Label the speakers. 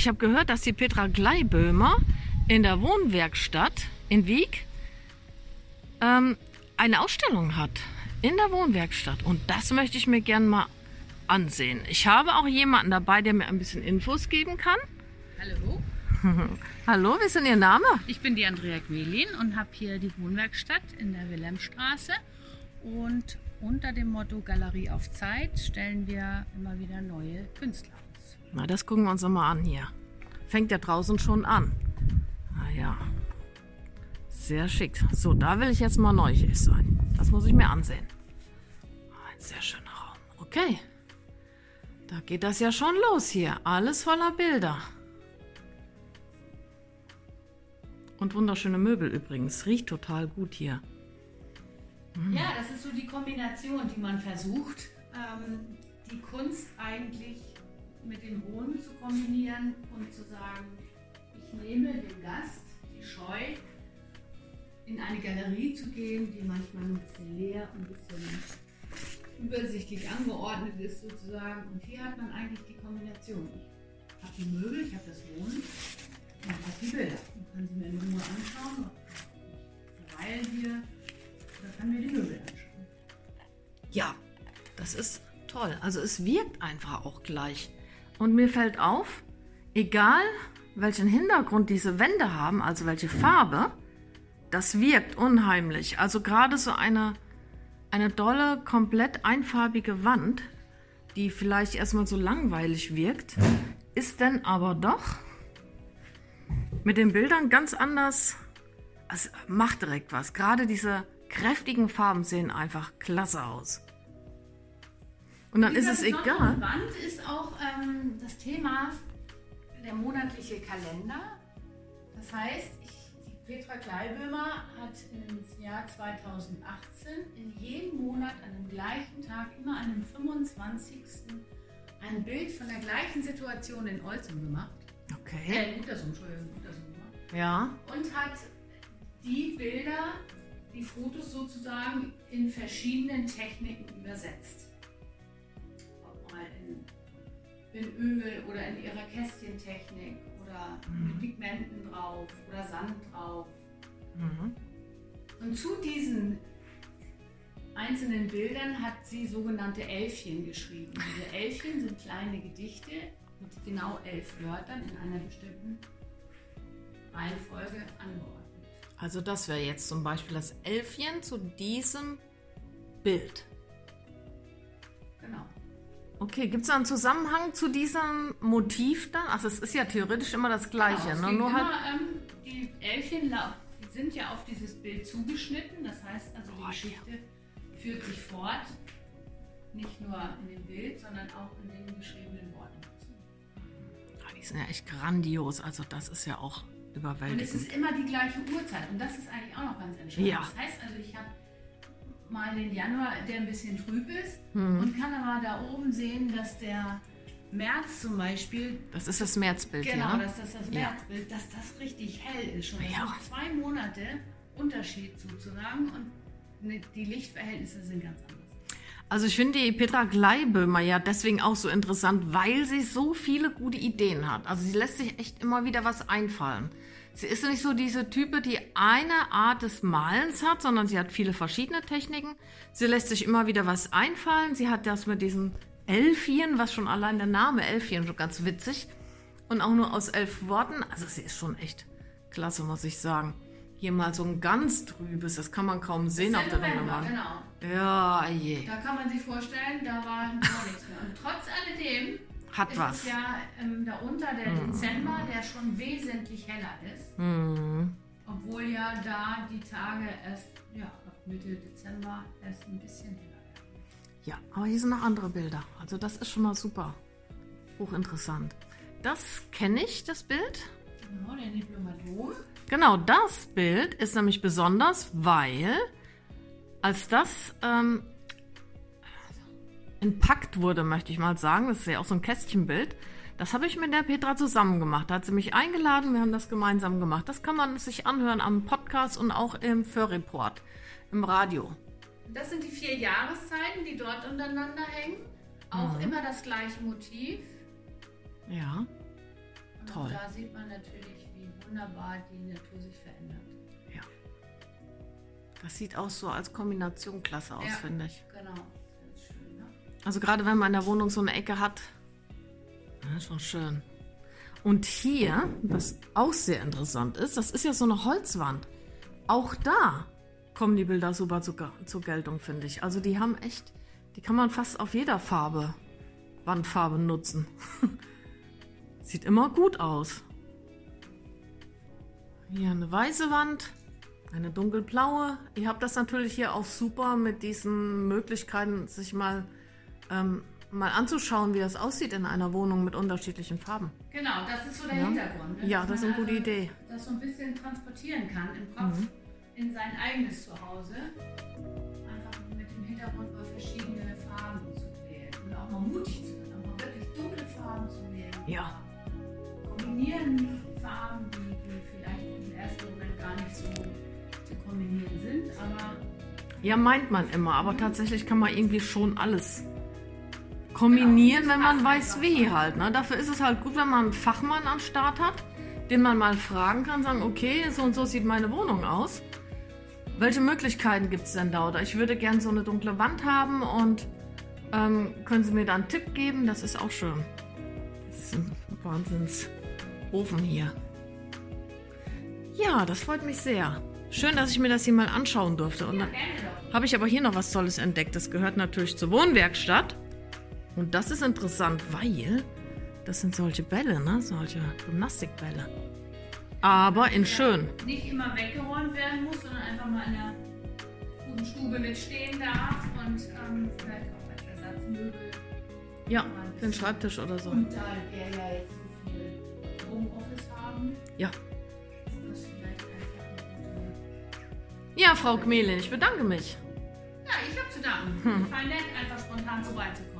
Speaker 1: Ich habe gehört, dass die Petra Gleiböhmer in der Wohnwerkstatt in Wieg ähm, eine Ausstellung hat. In der Wohnwerkstatt. Und das möchte ich mir gerne mal ansehen. Ich habe auch jemanden dabei, der mir ein bisschen Infos geben kann.
Speaker 2: Hallo,
Speaker 1: Hallo, wie ist denn Ihr Name?
Speaker 2: ich bin die Andrea Quelin und habe hier die Wohnwerkstatt in der Wilhelmstraße. Und unter dem Motto Galerie auf Zeit stellen wir immer wieder neue Künstler.
Speaker 1: Na, das gucken wir uns mal an hier. Fängt ja draußen schon an. Ah ja. Sehr schick. So, da will ich jetzt mal neugierig sein. Das muss ich mir ansehen. Ah, Ein sehr schöner Raum. Okay. Da geht das ja schon los hier. Alles voller Bilder. Und wunderschöne Möbel übrigens. Riecht total gut hier.
Speaker 2: Ja, das ist so die Kombination, die man versucht, ähm, die Kunst eigentlich mit dem Wohnen zu kombinieren und zu sagen, ich nehme dem Gast die Scheu, in eine Galerie zu gehen, die manchmal ein bisschen leer, ein bisschen übersichtlich angeordnet ist sozusagen. Und hier hat man eigentlich die Kombination. Ich habe die Möbel, ich habe das Wohnen und ich habe die Bilder. Man kann sie mir in Ruhe anschauen. Ich verweile hier oder kann mir die Möbel anschauen.
Speaker 1: Ja, das ist toll. Also es wirkt einfach auch gleich. Und mir fällt auf, egal welchen Hintergrund diese Wände haben, also welche Farbe, das wirkt unheimlich. Also gerade so eine, eine dolle, komplett einfarbige Wand, die vielleicht erstmal so langweilig wirkt, ist dann aber doch mit den Bildern ganz anders. Es macht direkt was. Gerade diese kräftigen Farben sehen einfach klasse aus. Und dann ist es egal.
Speaker 2: Wand ist auch ähm, das Thema der monatliche Kalender. Das heißt, ich, Petra Kleibömer hat im Jahr 2018 in jedem Monat an dem gleichen Tag, immer an dem 25. ein Bild von der gleichen Situation in Olzum gemacht.
Speaker 1: Okay.
Speaker 2: Äh, in Utersum, Entschuldigung, Utersum gemacht.
Speaker 1: Ja.
Speaker 2: und hat die Bilder, die Fotos sozusagen in verschiedenen Techniken übersetzt. In, Öl oder in ihrer Kästchentechnik oder mit Pigmenten drauf oder Sand drauf.
Speaker 1: Mhm.
Speaker 2: Und zu diesen einzelnen Bildern hat sie sogenannte Elfchen geschrieben. Diese Elfchen sind kleine Gedichte mit genau elf Wörtern in einer bestimmten Reihenfolge angeordnet.
Speaker 1: Also das wäre jetzt zum Beispiel das Elfchen zu diesem Bild. Okay, gibt es da einen Zusammenhang zu diesem Motiv dann? Also es ist ja theoretisch immer das gleiche,
Speaker 2: Genau,
Speaker 1: ne? Nur
Speaker 2: immer,
Speaker 1: halt.
Speaker 2: ähm, die Elfchen die sind ja auf dieses Bild zugeschnitten. Das heißt also, die Geschichte führt sich fort. Nicht nur in dem Bild, sondern auch in den geschriebenen Worten dazu.
Speaker 1: Ah, die sind ja echt grandios. Also das ist ja auch
Speaker 2: Und es
Speaker 1: überwältigend.
Speaker 2: ist immer die gleiche Uhrzeit. Und das ist eigentlich auch noch ganz entscheidend.
Speaker 1: Ja.
Speaker 2: Das heißt also, ich habe mal den Januar, der ein bisschen trüb ist
Speaker 1: Hm.
Speaker 2: und kann aber da oben sehen, dass der März zum Beispiel
Speaker 1: Das ist das Märzbild
Speaker 2: Genau,
Speaker 1: hier. ne?
Speaker 2: dass das das
Speaker 1: Ja.
Speaker 2: Märzbild, dass das richtig hell ist schon.
Speaker 1: Ja.
Speaker 2: sind zwei Monate Unterschied sozusagen und ne- die Lichtverhältnisse sind ganz anders.
Speaker 1: Also ich finde die Petra Gleibömer ja deswegen auch so interessant, weil sie so viele gute Ideen hat. Also sie lässt sich echt immer wieder was einfallen. Sie ist nicht so diese Type, die eine Art des Malens hat, sondern sie hat viele verschiedene Techniken. Sie lässt sich immer wieder was einfallen. Sie hat das mit diesen Elfien, was schon allein der Name Elfien schon ganz witzig. Und auch nur aus elf Worten. Also sie ist schon echt klasse, muss ich sagen. Hier mal so ein ganz trübes, das kann man kaum sehen auf der
Speaker 2: November,
Speaker 1: Wand.
Speaker 2: genau.
Speaker 1: Ja, je.
Speaker 2: Da kann man sich vorstellen, da war gar nichts mehr. Und trotz alledem
Speaker 1: Hat
Speaker 2: ist
Speaker 1: was.
Speaker 2: es ja ähm, darunter der Dezember, der schon wesentlich heller ist.
Speaker 1: Mhm.
Speaker 2: Obwohl ja da die Tage erst, ja, ab Mitte Dezember erst ein bisschen heller werden.
Speaker 1: Ja, aber hier sind noch andere Bilder. Also das ist schon mal super. Hochinteressant. Das kenne ich, das Bild.
Speaker 2: Genau, der Diplomatom.
Speaker 1: Genau, das Bild ist nämlich besonders, weil als das ähm, entpackt wurde, möchte ich mal sagen, das ist ja auch so ein Kästchenbild, das habe ich mit der Petra zusammen gemacht. Da hat sie mich eingeladen, wir haben das gemeinsam gemacht. Das kann man sich anhören am Podcast und auch im Förreport, im Radio.
Speaker 2: Das sind die vier Jahreszeiten, die dort untereinander hängen. Auch
Speaker 1: Mhm.
Speaker 2: immer das gleiche Motiv.
Speaker 1: Ja.
Speaker 2: Und
Speaker 1: Toll.
Speaker 2: da sieht man natürlich, wie wunderbar die Natur sich verändert.
Speaker 1: Ja. Das sieht auch so als Kombination klasse aus,
Speaker 2: Ja.
Speaker 1: finde ich.
Speaker 2: Genau.
Speaker 1: Also gerade wenn man in der Wohnung so eine Ecke hat, ja, ist schon schön. Und hier, was auch sehr interessant ist, das ist ja so eine Holzwand. Auch da kommen die Bilder super zu, Ge- zur Geltung, finde ich. Also die haben echt, die kann man fast auf jeder Farbe, Wandfarbe nutzen. Sieht immer gut aus. Hier eine weiße Wand, eine dunkelblaue. Ihr habt das natürlich hier auch super mit diesen Möglichkeiten, sich mal, ähm, mal anzuschauen, wie das aussieht in einer Wohnung mit unterschiedlichen Farben.
Speaker 2: Genau, das ist so der
Speaker 1: Ja.
Speaker 2: Hintergrund. ne?
Speaker 1: Ja, das ist eine gute
Speaker 2: also
Speaker 1: Idee.
Speaker 2: Das so ein bisschen transportieren kann im Kopf
Speaker 1: Mhm.
Speaker 2: in sein eigenes Zuhause. Einfach mit dem Hintergrund mal verschiedene Farben zu wählen. Und auch mal mutig zu sein, auch mal wirklich dunkle Farben zu wählen.
Speaker 1: Ja.
Speaker 2: Kombinieren Farben, die, die vielleicht im ersten Moment gar nicht so zu kombinieren sind, aber
Speaker 1: Ja, meint man immer, aber tatsächlich kann man irgendwie schon alles kombinieren, wenn man weiß wie halt. Ne? Dafür ist es halt gut, wenn man einen Fachmann am Start hat, den man mal fragen kann, sagen, okay, so und so sieht meine Wohnung aus. Welche Möglichkeiten gibt es denn da? Oder ich würde gern so eine dunkle Wand haben und ähm, können Sie mir da einen Tipp geben? Das ist auch schön. Das ist ein Wahnsinnsofen hier. Ja, das freut mich sehr. Schön, dass ich mir das hier mal anschauen durfte. Und dann
Speaker 2: gerne
Speaker 1: habe ich aber hier noch was Tolles entdeckt. Das gehört natürlich zur Wohnwerkstatt. Und das ist interessant, weil das sind solche Bälle, ne? Solche Gymnastikbälle. Aber in schön.
Speaker 2: Nicht immer weggeräumt werden muss, sondern einfach mal in einer guten Stube mitstehen darf und ähm, vielleicht auch als Ersatzmöbel.
Speaker 1: Ja, für den Schreibtisch oder so.
Speaker 2: Und da wir ja jetzt so viel Homeoffice haben,
Speaker 1: Ja. Ja, Frau Gmelin, ich bedanke mich.
Speaker 2: Ja, ich habe zu danken. War nett, einfach spontan vorbeizukommen.